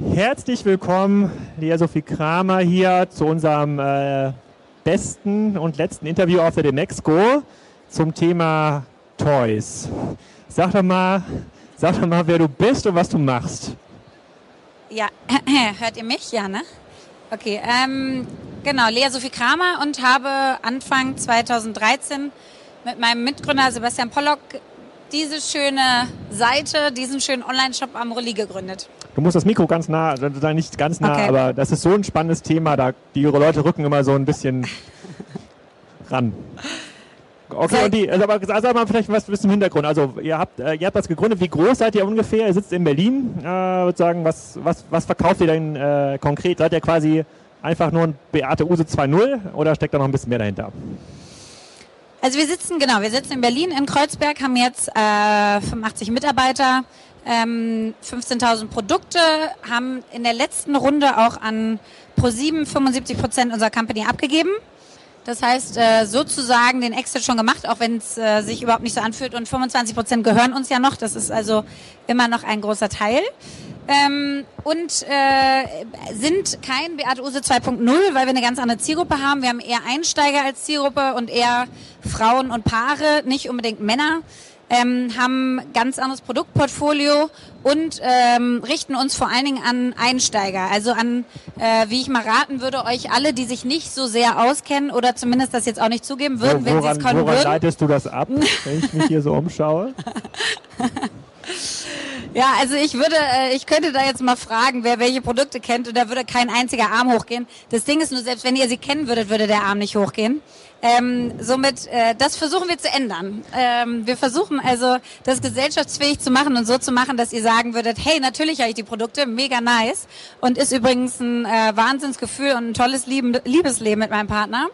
Herzlich willkommen, Lea Sophie Kramer hier zu unserem äh, besten und letzten Interview auf der Demexco zum Thema Toys. Sag doch mal, sag doch mal, wer du bist und was du machst. Ja, hört ihr mich? Ja, ne? Okay, ähm, genau, Lea Sophie Kramer und habe Anfang 2013 mit meinem Mitgründer Sebastian Pollock diese schöne Seite, diesen schönen Online-Shop Amorelie gegründet. Du musst das Mikro ganz nah, also nicht ganz nah, okay. aber das ist so ein spannendes Thema, da die Leute rücken immer so ein bisschen ran. Okay, und die, also, aber also mal vielleicht was zum Hintergrund. Also ihr habt, äh, ihr habt das gegründet. Wie groß seid ihr ungefähr? Ihr sitzt in Berlin. Äh, würde sagen, was, was, was verkauft ihr denn äh, konkret? Seid ihr quasi einfach nur ein Beate Use 2.0 oder steckt da noch ein bisschen mehr dahinter? Also wir sitzen, genau, wir sitzen in Berlin, in Kreuzberg, haben jetzt äh, 85 Mitarbeiter, ähm, 15.000 Produkte, haben in der letzten Runde auch an Pro7 75 Prozent unserer Company abgegeben. Das heißt, äh, sozusagen den Exit schon gemacht, auch wenn es äh, sich überhaupt nicht so anfühlt. Und 25 Prozent gehören uns ja noch. Das ist also immer noch ein großer Teil. Ähm, und äh, sind kein Beate Use 2.0, weil wir eine ganz andere Zielgruppe haben. Wir haben eher Einsteiger als Zielgruppe und eher Frauen und Paare, nicht unbedingt Männer ähm, haben ganz anderes Produktportfolio und ähm, richten uns vor allen Dingen an Einsteiger, also an, äh, wie ich mal raten würde, euch alle, die sich nicht so sehr auskennen oder zumindest das jetzt auch nicht zugeben würden, woran, wenn sie es können woran würden. leitest du das ab, wenn ich mich hier so umschaue? Ja, also ich würde, äh, ich könnte da jetzt mal fragen, wer welche Produkte kennt und da würde kein einziger Arm hochgehen. Das Ding ist nur, selbst wenn ihr sie kennen würdet, würde der Arm nicht hochgehen. Ähm, somit, äh, das versuchen wir zu ändern. Ähm, wir versuchen also, das gesellschaftsfähig zu machen und so zu machen, dass ihr sagen würdet, hey, natürlich habe ich die Produkte, mega nice und ist übrigens ein äh, Wahnsinnsgefühl und ein tolles Lieben, Liebesleben mit meinem Partner.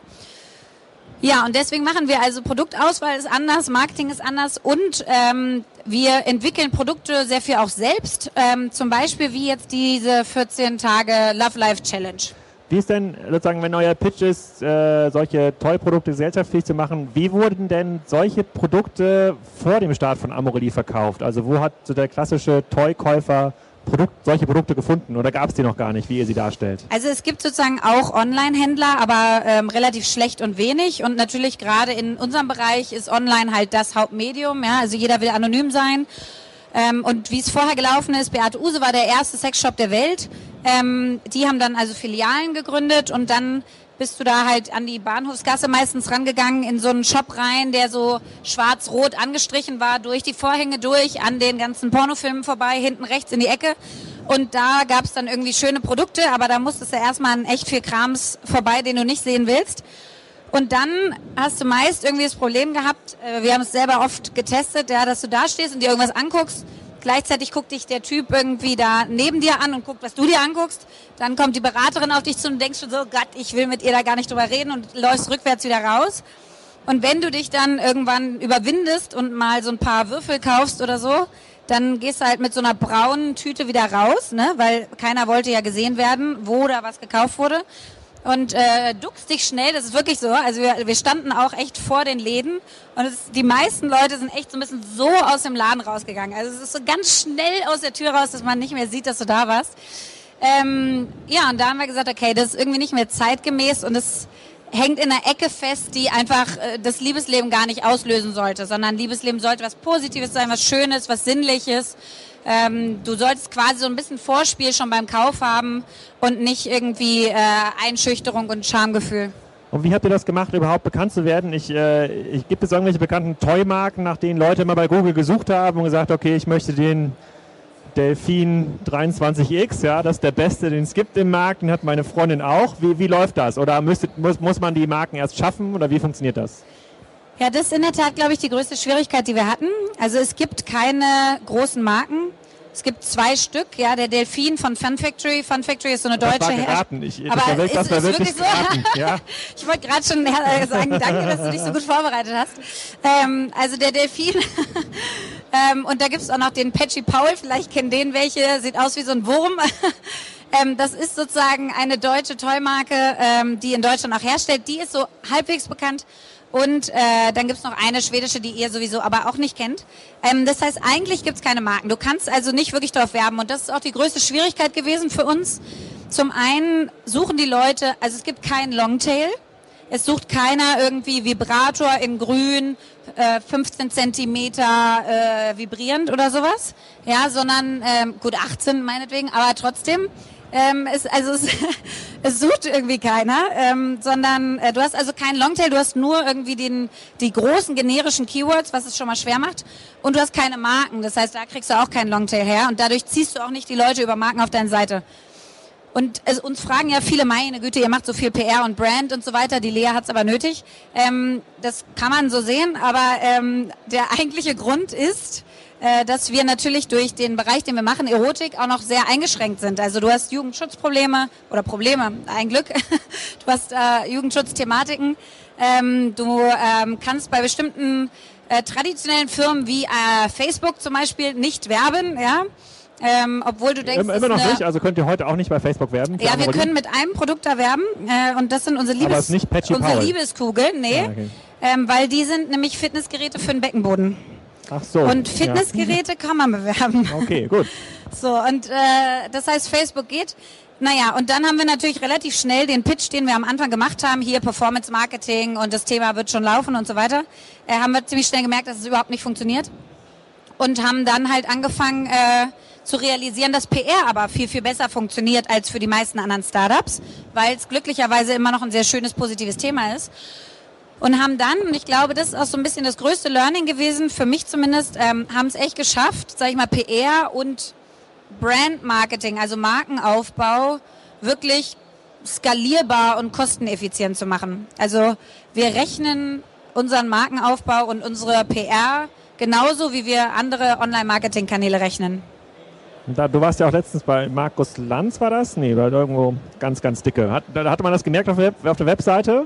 Ja, und deswegen machen wir also Produktauswahl ist anders, Marketing ist anders und ähm, wir entwickeln Produkte sehr viel auch selbst. Ähm, zum Beispiel wie jetzt diese 14 Tage Love Life Challenge. Wie ist denn sozusagen, wenn euer Pitch ist, äh, solche Toy-Produkte gesellschaftsfähig zu machen, wie wurden denn solche Produkte vor dem Start von Amorelie verkauft? Also wo hat so der klassische Toy-Käufer Produkt, solche Produkte gefunden oder gab es die noch gar nicht, wie ihr sie darstellt? Also es gibt sozusagen auch Online-Händler, aber ähm, relativ schlecht und wenig. Und natürlich gerade in unserem Bereich ist Online halt das Hauptmedium. Ja? Also jeder will anonym sein. Ähm, und wie es vorher gelaufen ist, Beate Use war der erste Sexshop der Welt. Ähm, die haben dann also Filialen gegründet und dann bist du da halt an die Bahnhofsgasse meistens rangegangen, in so einen Shop rein, der so schwarz-rot angestrichen war, durch die Vorhänge durch, an den ganzen Pornofilmen vorbei, hinten rechts in die Ecke. Und da gab es dann irgendwie schöne Produkte, aber da musstest du erstmal an echt viel Krams vorbei, den du nicht sehen willst. Und dann hast du meist irgendwie das Problem gehabt, äh, wir haben es selber oft getestet, ja, dass du da stehst und dir irgendwas anguckst. Gleichzeitig guckt dich der Typ irgendwie da neben dir an und guckt, was du dir anguckst. Dann kommt die Beraterin auf dich zu und denkst schon so, Gott, ich will mit ihr da gar nicht drüber reden und läufst rückwärts wieder raus. Und wenn du dich dann irgendwann überwindest und mal so ein paar Würfel kaufst oder so, dann gehst du halt mit so einer braunen Tüte wieder raus, ne? weil keiner wollte ja gesehen werden, wo da was gekauft wurde und äh, duckst dich schnell, das ist wirklich so. Also wir, wir standen auch echt vor den Läden und es, die meisten Leute sind echt so ein bisschen so aus dem Laden rausgegangen. Also es ist so ganz schnell aus der Tür raus, dass man nicht mehr sieht, dass du da warst. Ähm, ja, und da haben wir gesagt, okay, das ist irgendwie nicht mehr zeitgemäß und es hängt in einer Ecke fest, die einfach äh, das Liebesleben gar nicht auslösen sollte, sondern Liebesleben sollte was Positives sein, was Schönes, was Sinnliches. Ähm, du solltest quasi so ein bisschen Vorspiel schon beim Kauf haben und nicht irgendwie äh, Einschüchterung und Schamgefühl. Und wie habt ihr das gemacht, überhaupt bekannt zu werden? Ich, äh, ich gibt es irgendwelche bekannten Toy-Marken, nach denen Leute immer bei Google gesucht haben und gesagt, okay, ich möchte den Delfin 23X, ja, das ist der beste, den es gibt im Markt, den hat meine Freundin auch. Wie, wie läuft das? Oder müsste, muss, muss man die Marken erst schaffen oder wie funktioniert das? Ja, das ist in der Tat, glaube ich, die größte Schwierigkeit, die wir hatten. Also es gibt keine großen Marken. Es gibt zwei Stück, ja, der Delfin von Fun Factory. Fun Factory ist so eine deutsche Herstellung. Ich, aber das war, ist, das war ist wirklich so. Geraten, ja. ich wollte gerade schon sagen, danke, dass du dich so gut vorbereitet hast. Ähm, also der Delfin. ähm, und da gibt es auch noch den Patchy Paul, vielleicht kennen den welche, sieht aus wie so ein Wurm. ähm, das ist sozusagen eine deutsche Toymarke, ähm, die in Deutschland auch herstellt. Die ist so halbwegs bekannt. Und äh, dann gibt's noch eine schwedische, die ihr sowieso aber auch nicht kennt. Ähm, das heißt, eigentlich gibt's keine Marken. Du kannst also nicht wirklich darauf werben. Und das ist auch die größte Schwierigkeit gewesen für uns. Zum einen suchen die Leute, also es gibt keinen Longtail. Es sucht keiner irgendwie Vibrator in grün, äh, 15 Zentimeter äh, vibrierend oder sowas. Ja, sondern ähm, gut 18 meinetwegen, aber trotzdem ähm, es, also es, es sucht irgendwie keiner, ähm, sondern äh, du hast also keinen Longtail, du hast nur irgendwie den, die großen generischen Keywords, was es schon mal schwer macht. Und du hast keine Marken, das heißt, da kriegst du auch keinen Longtail her und dadurch ziehst du auch nicht die Leute über Marken auf deine Seite. Und es, uns fragen ja viele, meine Güte, ihr macht so viel PR und Brand und so weiter. Die Lea hat's aber nötig. Ähm, das kann man so sehen, aber ähm, der eigentliche Grund ist, äh, dass wir natürlich durch den Bereich, den wir machen, Erotik, auch noch sehr eingeschränkt sind. Also du hast Jugendschutzprobleme oder Probleme, ein Glück. Du hast äh, Jugendschutzthematiken. Ähm, du ähm, kannst bei bestimmten äh, traditionellen Firmen wie äh, Facebook zum Beispiel nicht werben, ja. Ähm, obwohl du denkst, immer, noch nicht, also könnt ihr heute auch nicht bei Facebook werben. Ja, wir können mit einem Produkt da werben äh, und das sind unsere, Liebes, unsere Liebeskugeln, nee, ja, okay. ähm, weil die sind nämlich Fitnessgeräte für den Beckenboden. Ach so. Und Fitnessgeräte ja. kann man bewerben. Okay, gut. So, und äh, das heißt, Facebook geht. Naja, und dann haben wir natürlich relativ schnell den Pitch, den wir am Anfang gemacht haben, hier Performance Marketing und das Thema wird schon laufen und so weiter, äh, haben wir ziemlich schnell gemerkt, dass es überhaupt nicht funktioniert. Und haben dann halt angefangen äh, zu realisieren, dass PR aber viel, viel besser funktioniert als für die meisten anderen Startups, weil es glücklicherweise immer noch ein sehr schönes, positives Thema ist und haben dann, und ich glaube, das ist auch so ein bisschen das größte Learning gewesen, für mich zumindest, ähm, haben es echt geschafft, sage ich mal, PR und Brand-Marketing, also Markenaufbau, wirklich skalierbar und kosteneffizient zu machen. Also wir rechnen unseren Markenaufbau und unsere PR genauso, wie wir andere Online-Marketing-Kanäle rechnen. Da, du warst ja auch letztens bei Markus Lanz, war das? Nee, war irgendwo ganz, ganz dicke. Hat, da hatte man das gemerkt auf, Web, auf der Webseite?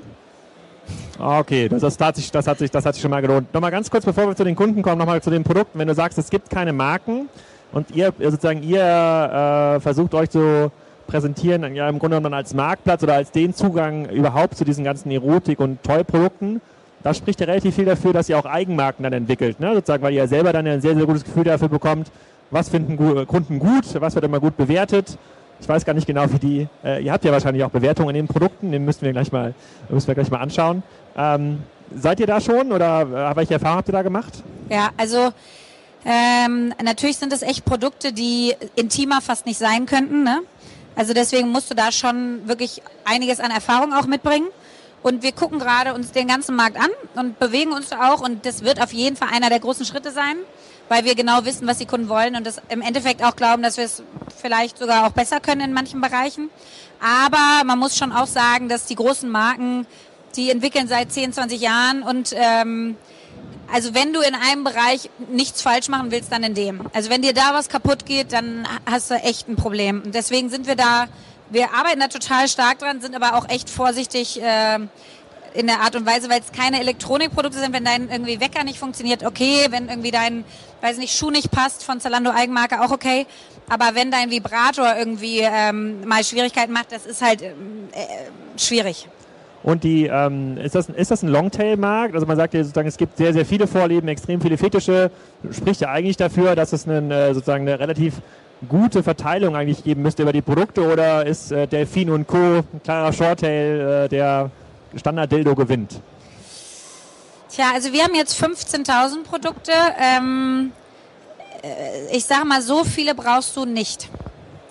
Ah, okay, das, das, hat sich, das, hat sich, das hat sich schon mal gelohnt. Nochmal ganz kurz, bevor wir zu den Kunden kommen, nochmal zu den Produkten. Wenn du sagst, es gibt keine Marken und ihr sozusagen ihr äh, versucht euch zu präsentieren, ja im Grunde genommen als Marktplatz oder als den Zugang überhaupt zu diesen ganzen Erotik- und Toy-Produkten, da spricht ja relativ viel dafür, dass ihr auch Eigenmarken dann entwickelt, ne? sozusagen, weil ihr selber dann ein sehr, sehr gutes Gefühl dafür bekommt, was finden Kunden gut, was wird immer gut bewertet ich weiß gar nicht genau, wie die. Äh, ihr habt ja wahrscheinlich auch Bewertungen in den Produkten, den müssen wir gleich mal, müssen wir gleich mal anschauen. Ähm, seid ihr da schon oder äh, welche Erfahrungen habt ihr da gemacht? Ja, also ähm, natürlich sind es echt Produkte, die intimer fast nicht sein könnten. Ne? Also deswegen musst du da schon wirklich einiges an Erfahrung auch mitbringen. Und wir gucken gerade uns den ganzen Markt an und bewegen uns auch. Und das wird auf jeden Fall einer der großen Schritte sein weil wir genau wissen, was die Kunden wollen und das im Endeffekt auch glauben, dass wir es vielleicht sogar auch besser können in manchen Bereichen. Aber man muss schon auch sagen, dass die großen Marken, die entwickeln seit 10, 20 Jahren und ähm, also wenn du in einem Bereich nichts falsch machen willst, dann in dem. Also wenn dir da was kaputt geht, dann hast du echt ein Problem. Und deswegen sind wir da, wir arbeiten da total stark dran, sind aber auch echt vorsichtig. Äh, in der Art und Weise, weil es keine Elektronikprodukte sind, wenn dein irgendwie Wecker nicht funktioniert, okay, wenn irgendwie dein, weiß nicht, Schuh nicht passt von Zalando Eigenmarke, auch okay. Aber wenn dein Vibrator irgendwie ähm, mal Schwierigkeiten macht, das ist halt ähm, äh, schwierig. Und die, ähm, ist, das, ist das ein Longtail-Markt? Also man sagt ja sozusagen, es gibt sehr, sehr viele Vorlieben, extrem viele Fetische. Spricht ja eigentlich dafür, dass es einen, äh, sozusagen eine relativ gute Verteilung eigentlich geben müsste über die Produkte oder ist äh, Delfin und Co. ein klarer Shorttail, äh, der Standard-Dildo gewinnt? Tja, also wir haben jetzt 15.000 Produkte. Ähm, äh, ich sage mal, so viele brauchst du nicht.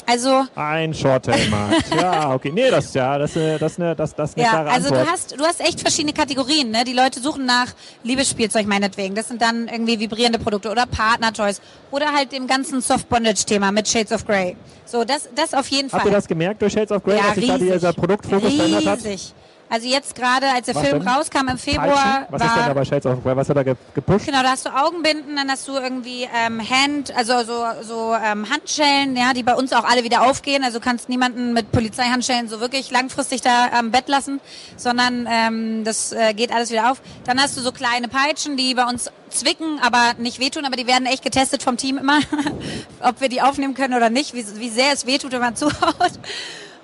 Also ein Short-Tail-Markt. ja, okay. Nee, das ist ja, das, das, das, das, das ist eine ja, klare also Antwort. du hast, du hast echt verschiedene Kategorien. Ne? Die Leute suchen nach Liebesspielzeug meinetwegen. Das sind dann irgendwie vibrierende Produkte oder Partner-Toys oder halt dem ganzen Soft-Bondage-Thema mit Shades of Grey. So, das, das auf jeden Fall. Habt ihr das gemerkt durch Shades of Grey, ja, dass sich da dieser Produktfokus verändert hat? Riesig. Also jetzt gerade, als der Was Film denn? rauskam im Februar. Was war, ist denn da bei Shades of Grey? Was hat er gepusht? Genau, da hast du Augenbinden, dann hast du irgendwie ähm, Hand, also so, so ähm, Handschellen, ja, die bei uns auch alle wieder aufgehen. Also kannst niemanden mit Polizeihandschellen so wirklich langfristig da am Bett lassen, sondern ähm, das äh, geht alles wieder auf. Dann hast du so kleine Peitschen, die bei uns zwicken, aber nicht wehtun, aber die werden echt getestet vom Team immer, ob wir die aufnehmen können oder nicht, wie, wie sehr es wehtut, wenn man zuhaut.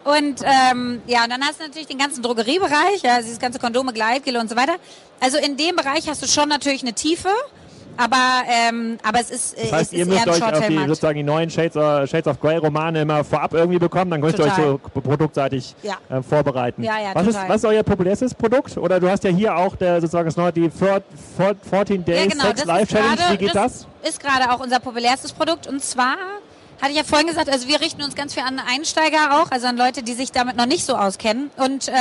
Und ähm, ja, und dann hast du natürlich den ganzen Drogeriebereich, ja, dieses ganze Kondome, Gleitgel und so weiter. Also in dem Bereich hast du schon natürlich eine Tiefe. Aber, ähm, aber es ist, das heißt, es ihr müsst euch die, sozusagen die neuen Shades, of, Shades of Grey Romane immer vorab irgendwie bekommen, dann könnt ihr euch so produktseitig ja. äh, vorbereiten. Ja, ja, was, total. ist, was ist euer populärstes Produkt? Oder du hast ja hier auch der, sozusagen das neue, die 14 Days ja, genau, Sex Life Challenge. Wie geht das? das? Ist gerade auch unser populärstes Produkt und zwar hatte ich ja vorhin gesagt, also wir richten uns ganz viel an Einsteiger auch, also an Leute, die sich damit noch nicht so auskennen. Und äh,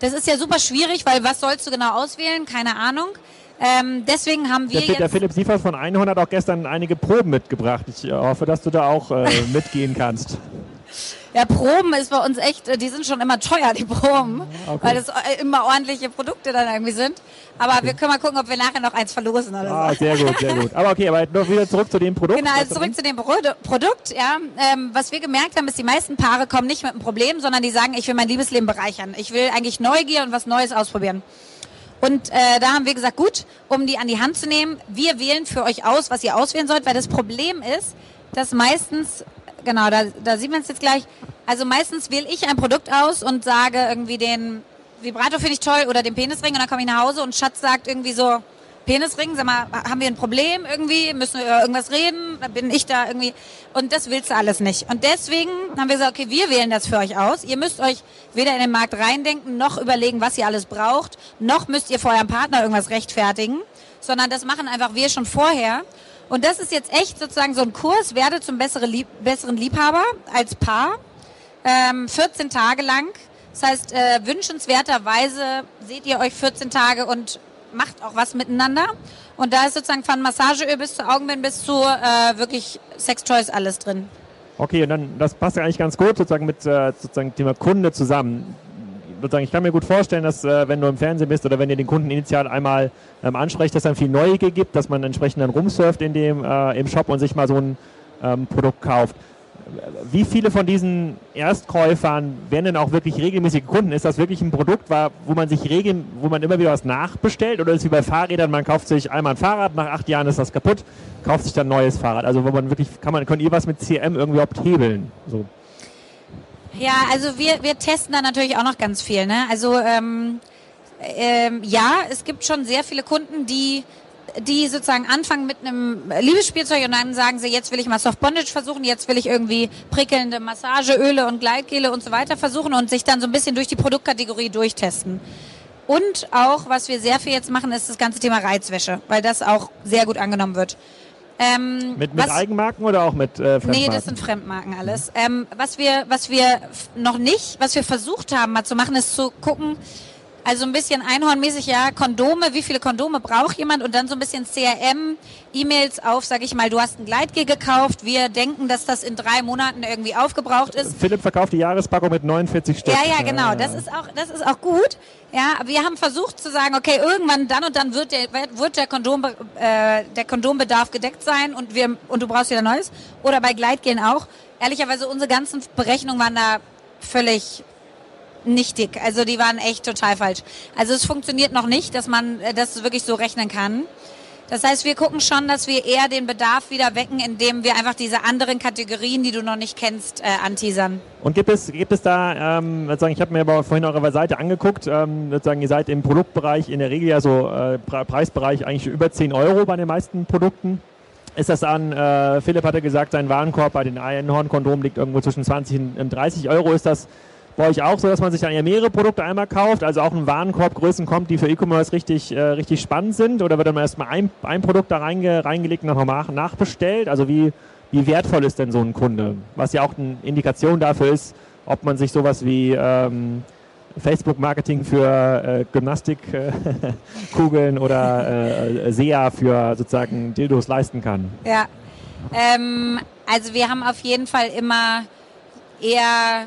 das ist ja super schwierig, weil was sollst du genau auswählen? Keine Ahnung. Ähm, deswegen haben wir der, jetzt... Der Philipp Siefers von Einhorn hat auch gestern einige Proben mitgebracht. Ich hoffe, dass du da auch äh, mitgehen kannst. Ja, Proben ist bei uns echt, äh, die sind schon immer teuer, die Proben, okay. weil das äh, immer ordentliche Produkte dann irgendwie sind. Aber okay. wir können mal gucken, ob wir nachher noch eins verlosen oder ah, so. sehr gut, sehr gut. Aber okay, aber noch wieder zurück zu dem Produkt. Genau, also zurück zu dem Produ Produkt, ja. Ähm, was wir gemerkt haben, ist, die meisten Paare kommen nicht mit einem Problem, sondern die sagen, ich will mein Liebesleben bereichern. Ich will eigentlich Neugier und was Neues ausprobieren. Und äh, da haben wir gesagt, gut, um die an die Hand zu nehmen, wir wählen für euch aus, was ihr auswählen sollt, weil das Problem ist, dass meistens, genau, da, da sieht man es jetzt gleich, also meistens wähle ich ein Produkt aus und sage irgendwie den Vibrator finde ich toll oder den Penisring und dann komme ich nach Hause und Schatz sagt irgendwie so, Penisring, sag mal, haben wir ein Problem irgendwie? Müssen wir über irgendwas reden? Bin ich da irgendwie. Und das willst du alles nicht. Und deswegen haben wir gesagt, okay, wir wählen das für euch aus. Ihr müsst euch weder in den Markt reindenken, noch überlegen, was ihr alles braucht, noch müsst ihr vor eurem Partner irgendwas rechtfertigen, sondern das machen einfach wir schon vorher. Und das ist jetzt echt sozusagen so ein Kurs, werde zum bessere Lieb besseren Liebhaber als Paar. Ähm, 14 Tage lang. Das heißt, äh, wünschenswerterweise seht ihr euch 14 Tage und macht auch was miteinander. Und da ist sozusagen von Massageöl bis zu Augenbinden bis zu äh, wirklich Sextoys alles drin. Okay, und dann das passt ja eigentlich ganz gut sozusagen mit äh, sozusagen Thema Kunde zusammen. Sozusagen, ich kann mir gut vorstellen, dass äh, wenn du im Fernsehen bist oder wenn ihr den Kunden initial einmal ähm, ansprecht, dass dann viel Neugier gibt, dass man entsprechend dann rumsurft in dem äh, im Shop und sich mal so ein ähm, Produkt kauft wie viele von diesen Erstkäufern werden denn auch wirklich regelmäßige Kunden? Ist das wirklich ein Produkt, wo man sich regel, wo man immer wieder was nachbestellt? Oder ist es wie bei Fahrrädern, man kauft sich einmal ein Fahrrad, nach acht Jahren ist das kaputt, kauft sich dann ein neues Fahrrad? Also wo man wirklich, kann man, könnt ihr was mit CM irgendwie überhaupt hebeln? So. Ja, also wir, wir testen da natürlich auch noch ganz viel. Ne? Also ähm, ähm, ja, es gibt schon sehr viele Kunden, die die sozusagen anfangen mit einem Liebesspielzeug und dann sagen sie, jetzt will ich mal Soft Bondage versuchen, jetzt will ich irgendwie prickelnde Massageöle und Gleitgele und so weiter versuchen und sich dann so ein bisschen durch die Produktkategorie durchtesten. Und auch, was wir sehr viel jetzt machen, ist das ganze Thema Reizwäsche, weil das auch sehr gut angenommen wird. Ähm, mit, mit was, Eigenmarken oder auch mit äh, Fremdmarken? Nee, das sind Fremdmarken alles. Ähm, was wir, was wir noch nicht, was wir versucht haben mal zu machen, ist zu gucken, also ein bisschen einhornmäßig, ja, Kondome, wie viele Kondome braucht jemand und dann so ein bisschen CRM, E-Mails auf, sag ich mal, du hast ein Gleitgel gekauft, wir denken, dass das in drei Monaten irgendwie aufgebraucht ist. Philipp verkauft die Jahrespackung mit 49 Stück. Ja, ja, genau, das ist auch, das ist auch gut. Ja, wir haben versucht zu sagen, okay, irgendwann dann und dann wird der, wird der Kondom, äh, der Kondombedarf gedeckt sein und wir, und du brauchst wieder Neues. Oder bei Gleitgelen auch. Ehrlicherweise, unsere ganzen Berechnungen waren da völlig nichtig. Also die waren echt total falsch. Also es funktioniert noch nicht, dass man äh, das wirklich so rechnen kann. Das heißt, wir gucken schon, dass wir eher den Bedarf wieder wecken, indem wir einfach diese anderen Kategorien, die du noch nicht kennst, äh, anteasern. Und gibt es, gibt es da, ähm, sozusagen, ich habe mir aber vorhin eure Seite angeguckt, ähm, sozusagen, ihr seid im Produktbereich in der Regel ja so äh, Preisbereich eigentlich über 10 Euro bei den meisten Produkten. Ist das an, äh, Philipp hatte gesagt, sein Warenkorb bei den Einhorn-Kondomen liegt irgendwo zwischen 20 und 30 Euro. Ist das bei euch auch so, dass man sich dann eher mehrere Produkte einmal kauft, also auch ein Warenkorb Größen kommt, die für E-Commerce richtig, äh, richtig spannend sind? Oder wird dann erstmal ein, ein Produkt da reinge, reingelegt und nochmal nachbestellt? Also wie, wie wertvoll ist denn so ein Kunde? Was ja auch eine Indikation dafür ist, ob man sich sowas wie ähm, Facebook-Marketing für äh, Gymnastikkugeln äh, oder äh, SEA für sozusagen Dildos leisten kann. Ja, ähm, also wir haben auf jeden Fall immer eher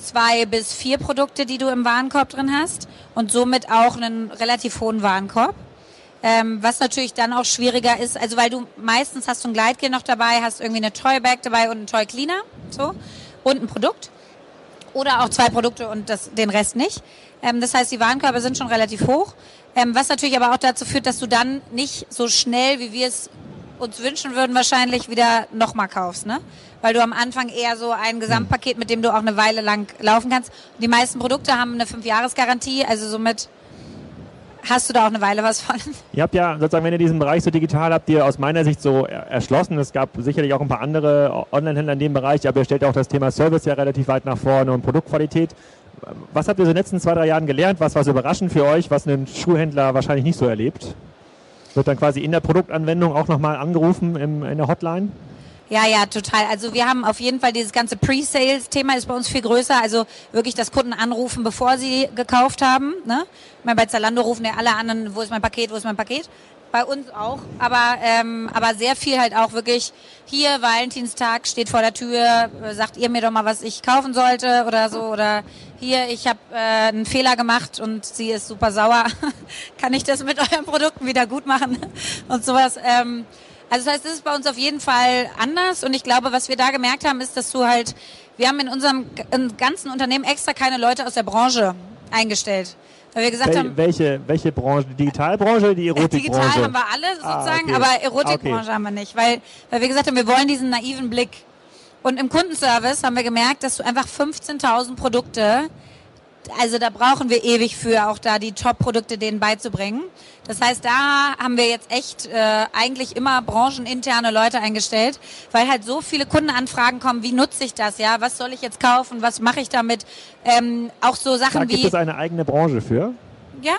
zwei bis vier Produkte, die du im Warenkorb drin hast und somit auch einen relativ hohen Warenkorb. Ähm, was natürlich dann auch schwieriger ist, also weil du meistens hast du ein Gleitgel noch dabei, hast irgendwie eine Toy-Bag dabei und einen Toy-Cleaner so, und ein Produkt. Oder auch zwei Produkte und das, den Rest nicht. Ähm, das heißt, die Warenkörbe sind schon relativ hoch. Ähm, was natürlich aber auch dazu führt, dass du dann nicht so schnell, wie wir es uns wünschen würden, wahrscheinlich wieder nochmal kaufst, ne? Weil du am Anfang eher so ein Gesamtpaket, mit dem du auch eine Weile lang laufen kannst. Die meisten Produkte haben eine 5-Jahres-Garantie, also somit hast du da auch eine Weile was von. Ihr habt ja sozusagen, wenn ihr diesen Bereich so digital habt, ihr aus meiner Sicht so erschlossen. Es gab sicherlich auch ein paar andere Online-Händler in dem Bereich, aber ihr stellt auch das Thema Service ja relativ weit nach vorne und Produktqualität. Was habt ihr so in den letzten zwei, drei Jahren gelernt? Was war so überraschend für euch, was ein Schuhhändler wahrscheinlich nicht so erlebt? Wird dann quasi in der Produktanwendung auch nochmal angerufen im, in der Hotline? Ja, ja, total. Also wir haben auf jeden Fall dieses ganze Pre-Sales-Thema ist bei uns viel größer. Also wirklich, dass Kunden anrufen, bevor sie gekauft haben. Ne? Ich meine, bei Zalando rufen ja alle an, wo ist mein Paket, wo ist mein Paket. Bei uns auch. Aber, ähm, aber sehr viel halt auch wirklich, hier Valentinstag steht vor der Tür, sagt ihr mir doch mal, was ich kaufen sollte oder so. Oder hier, ich habe äh, einen Fehler gemacht und sie ist super sauer. Kann ich das mit euren Produkten wieder gut machen? und sowas. Ähm, also das heißt, es ist bei uns auf jeden Fall anders und ich glaube, was wir da gemerkt haben, ist, dass du halt, wir haben in unserem ganzen Unternehmen extra keine Leute aus der Branche eingestellt. Weil wir gesagt Wel haben, welche, welche Branche? Die Digitalbranche oder die Erotikbranche? Digital haben wir alle ah, sozusagen, ah, okay. aber Erotikbranche okay. haben wir nicht, weil, weil wir gesagt haben, wir wollen diesen naiven Blick. Und im Kundenservice haben wir gemerkt, dass du einfach 15.000 Produkte also da brauchen wir ewig für, auch da die Top-Produkte denen beizubringen. Das heißt, da haben wir jetzt echt äh, eigentlich immer brancheninterne Leute eingestellt, weil halt so viele Kundenanfragen kommen, wie nutze ich das, ja, was soll ich jetzt kaufen, was mache ich damit, ähm, auch so Sachen da gibt wie... gibt es eine eigene Branche für? Ja.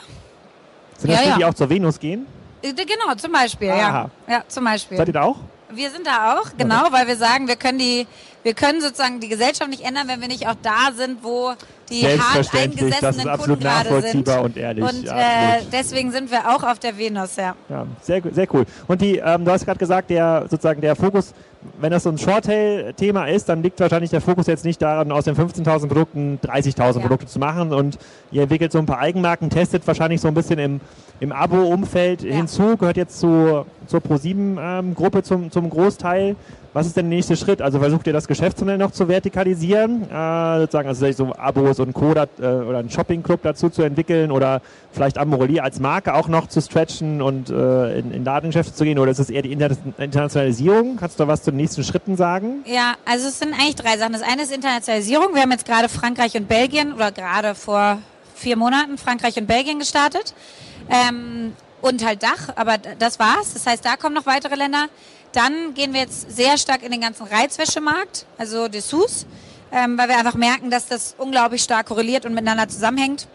Sind das ja, die, ja. die auch zur Venus gehen? Äh, genau, zum Beispiel, Aha. ja. Ja, zum Beispiel. Seid ihr da auch? Wir sind da auch, genau, weil wir sagen, wir können die, wir können sozusagen die Gesellschaft nicht ändern, wenn wir nicht auch da sind, wo die hart eingesessenen Kunden gerade sind. und ehrlich. Und ja, äh, deswegen sind wir auch auf der Venus, ja. Ja, sehr, sehr cool. Und die, ähm, du hast gerade gesagt, der sozusagen der Fokus, wenn das so ein Shorttail-Thema ist, dann liegt wahrscheinlich der Fokus jetzt nicht daran, aus den 15.000 Produkten 30.000 ja. Produkte zu machen. Und ihr entwickelt so ein paar Eigenmarken, testet wahrscheinlich so ein bisschen im, im Abo-Umfeld ja. hinzu, gehört jetzt zu, zur Pro7-Gruppe ähm, zum, zum Großteil. Was ist denn der nächste Schritt? Also versucht ihr das Geschäftsmodell noch zu vertikalisieren, äh, sozusagen also so Abos und Co. Dat, äh, oder einen Shopping-Club dazu zu entwickeln oder vielleicht Amorelli als Marke auch noch zu stretchen und äh, in, in Ladengeschäfte zu gehen oder ist es eher die Inter Internationalisierung? Kannst du da was zu den nächsten Schritten sagen? Ja, also es sind eigentlich drei Sachen. Das eine ist Internationalisierung. Wir haben jetzt gerade Frankreich und Belgien oder gerade vor vier Monaten Frankreich und Belgien gestartet. Ähm, und halt Dach, aber das war's. Das heißt, da kommen noch weitere Länder. Dann gehen wir jetzt sehr stark in den ganzen Reizwäschemarkt, also Dessous, ähm, weil wir einfach merken, dass das unglaublich stark korreliert und miteinander zusammenhängt.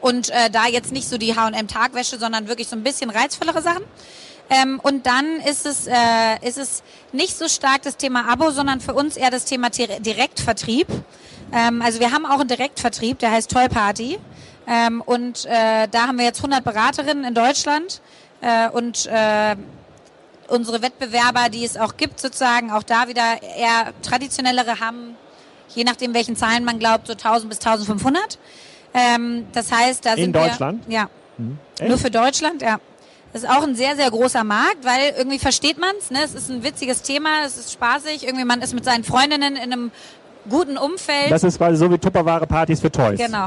Und äh, da jetzt nicht so die H&M-Tagwäsche, sondern wirklich so ein bisschen reizvollere Sachen. Ähm, und dann ist es, äh, ist es nicht so stark das Thema Abo, sondern für uns eher das Thema Direktvertrieb. Ähm, also wir haben auch einen Direktvertrieb, der heißt Toy Party. Ähm, und äh, da haben wir jetzt 100 Beraterinnen in Deutschland. Äh, und äh, unsere Wettbewerber, die es auch gibt, sozusagen auch da wieder eher traditionellere haben, je nachdem welchen Zahlen man glaubt, so 1000 bis 1500. Ähm, das heißt, da In sind Deutschland? wir ja hm. nur für Deutschland, ja. Das ist auch ein sehr, sehr großer Markt, weil irgendwie versteht man es. Ne? Es ist ein witziges Thema, es ist spaßig. Irgendwie man ist mit seinen Freundinnen in einem guten Umfeld. Das ist quasi so wie Tupperware-Partys für Toys. Genau.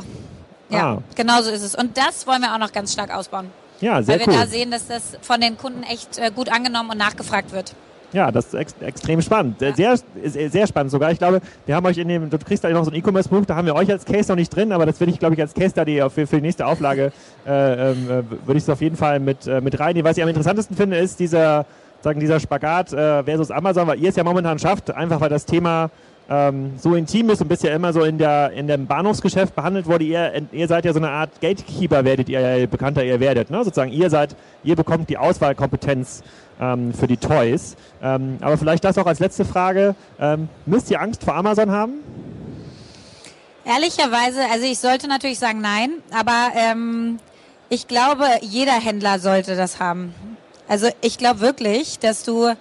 Ja, ah. genau so ist es. Und das wollen wir auch noch ganz stark ausbauen. Ja, sehr Weil wir da sehen, dass das von den Kunden echt äh, gut angenommen und nachgefragt wird. Ja, das ist ex extrem spannend. Sehr, sehr spannend sogar. Ich glaube, wir haben euch in dem, du kriegst da noch so ein E-Commerce-Buch, da haben wir euch als Case noch nicht drin, aber das würde ich, glaube ich, als Case-Study für, für die nächste Auflage, äh, ähm, äh, würde ich es auf jeden Fall mit, äh, mit reinnehmen. Was ich am interessantesten finde, ist dieser, sagen, dieser Spagat äh, versus Amazon, weil ihr es ja momentan schafft, einfach weil das Thema ähm, so intim ist und bisher immer so in, der, in dem Bahnhofsgeschäft behandelt wurde. Ihr, ihr seid ja so eine Art Gatekeeper, werdet ihr ja bekannter ihr werdet. Ne? Sozusagen, ihr seid, ihr bekommt die Auswahlkompetenz ähm, für die Toys. Ähm, aber vielleicht das auch als letzte Frage. Ähm, müsst ihr Angst vor Amazon haben? Ehrlicherweise, also ich sollte natürlich sagen nein, aber ähm, ich glaube, jeder Händler sollte das haben. Also ich glaube wirklich, dass du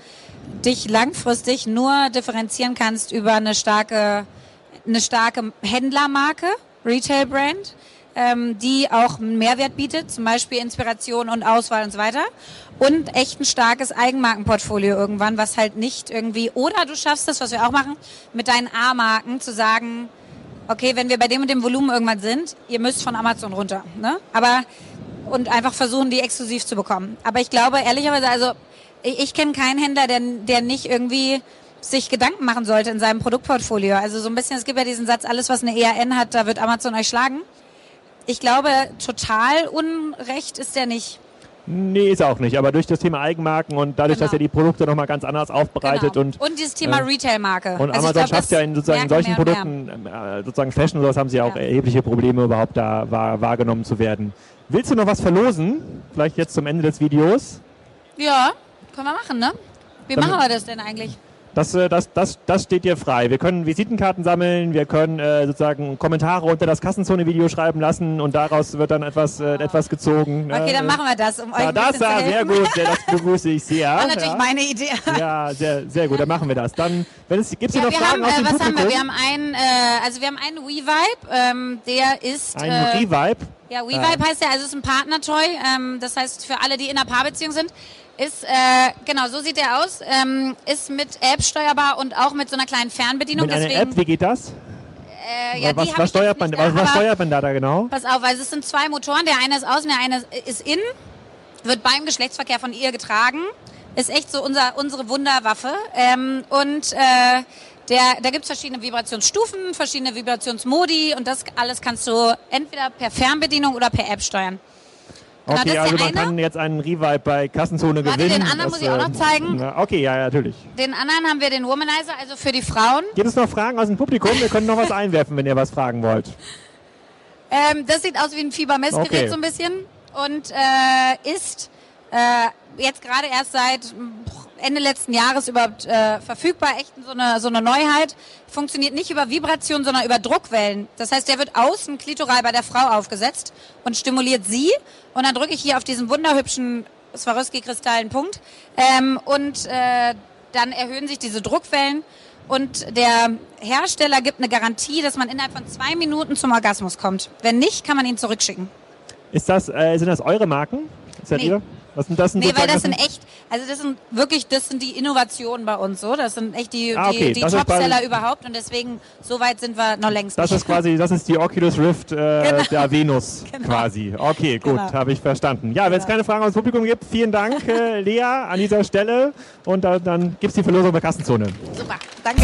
dich langfristig nur differenzieren kannst über eine starke, eine starke Händlermarke, Retail-Brand, ähm, die auch einen Mehrwert bietet, zum Beispiel Inspiration und Auswahl und so weiter. Und echt ein starkes Eigenmarkenportfolio irgendwann, was halt nicht irgendwie, oder du schaffst das, was wir auch machen, mit deinen A-Marken zu sagen, okay, wenn wir bei dem und dem Volumen irgendwann sind, ihr müsst von Amazon runter. Ne? Aber und einfach versuchen, die exklusiv zu bekommen. Aber ich glaube, ehrlicherweise, also ich, kenne keinen Händler, der, der nicht irgendwie sich Gedanken machen sollte in seinem Produktportfolio. Also so ein bisschen, es gibt ja diesen Satz, alles was eine ERN hat, da wird Amazon euch schlagen. Ich glaube, total unrecht ist der nicht. Nee, ist auch nicht. Aber durch das Thema Eigenmarken und dadurch, genau. dass er die Produkte nochmal ganz anders aufbereitet genau. und und dieses Thema äh, Retail-Marke. Und also Amazon glaub, schafft ja in sozusagen solchen Produkten, äh, sozusagen Fashion oder sowas, haben sie auch ja. erhebliche Probleme überhaupt da wahr, wahrgenommen zu werden. Willst du noch was verlosen? Vielleicht jetzt zum Ende des Videos? Ja, können wir machen, ne? Wie Dann machen wir das denn eigentlich? Das, äh, das, das, das steht dir frei. Wir können Visitenkarten sammeln, wir können äh, sozusagen Kommentare unter das Kassenzone-Video schreiben lassen und daraus wird dann etwas, äh, etwas gezogen. Okay, dann machen wir das, um euch ja, Das war sehr gut, das begrüße ich sehr. Das war natürlich ja. meine Idee. Ja, sehr, sehr gut, dann machen wir das. Dann, wenn es, gibt's ja, noch Fragen haben, aus äh, dem Was Publikum? haben wir? Wir haben einen, äh, also wir haben einen WeVibe, ähm, der ist... Ein äh, Revibe? Ja, WeVibe heißt ja, also es ist ein Partner-Toy, ähm, das heißt für alle, die in einer Paarbeziehung sind, ist, äh, genau, so sieht er aus. Ähm, ist mit App steuerbar und auch mit so einer kleinen Fernbedienung. Mit einer Deswegen, App, wie geht das? Äh, ja, was, was steuert man, was, was steuert man da, da genau? Pass auf, weil es sind zwei Motoren. Der eine ist außen, der eine ist innen. Wird beim Geschlechtsverkehr von ihr getragen. Ist echt so unser, unsere Wunderwaffe. Ähm, und äh, der, da gibt's verschiedene Vibrationsstufen, verschiedene Vibrationsmodi und das alles kannst du entweder per Fernbedienung oder per App steuern. Okay, also man eine. kann jetzt einen Revive bei Kassenzone Warte, gewinnen. den anderen das, muss ich auch noch zeigen. Ja, okay, ja, natürlich. Den anderen haben wir den Womanizer, also für die Frauen. Gibt es noch Fragen aus dem Publikum? Wir können noch was einwerfen, wenn ihr was fragen wollt. Ähm, das sieht aus wie ein Fiebermessgerät okay. so ein bisschen und äh, ist jetzt gerade erst seit Ende letzten Jahres überhaupt äh, verfügbar. Echt so eine, so eine Neuheit. Funktioniert nicht über Vibration, sondern über Druckwellen. Das heißt, der wird außen klitoral bei der Frau aufgesetzt und stimuliert sie. Und dann drücke ich hier auf diesen wunderhübschen Swarovski-kristallen Punkt. Ähm, und äh, dann erhöhen sich diese Druckwellen. Und der Hersteller gibt eine Garantie, dass man innerhalb von zwei Minuten zum Orgasmus kommt. Wenn nicht, kann man ihn zurückschicken. Ist das, äh, sind das eure Marken? Seid nee. ihr? Was sind das denn Nee, weil das sind echt, also das sind wirklich, das sind die Innovationen bei uns so. Das sind echt die, ah, okay. die, die Topseller überhaupt und deswegen, so weit sind wir noch längst Das nicht. ist quasi, das ist die Oculus Rift äh, genau. der Venus genau. quasi. Okay, gut, genau. habe ich verstanden. Ja, wenn es genau. keine Fragen aus dem Publikum gibt, vielen Dank, äh, Lea, an dieser Stelle. Und äh, dann gibt es die Verlosung bei Kassenzone. Super, danke.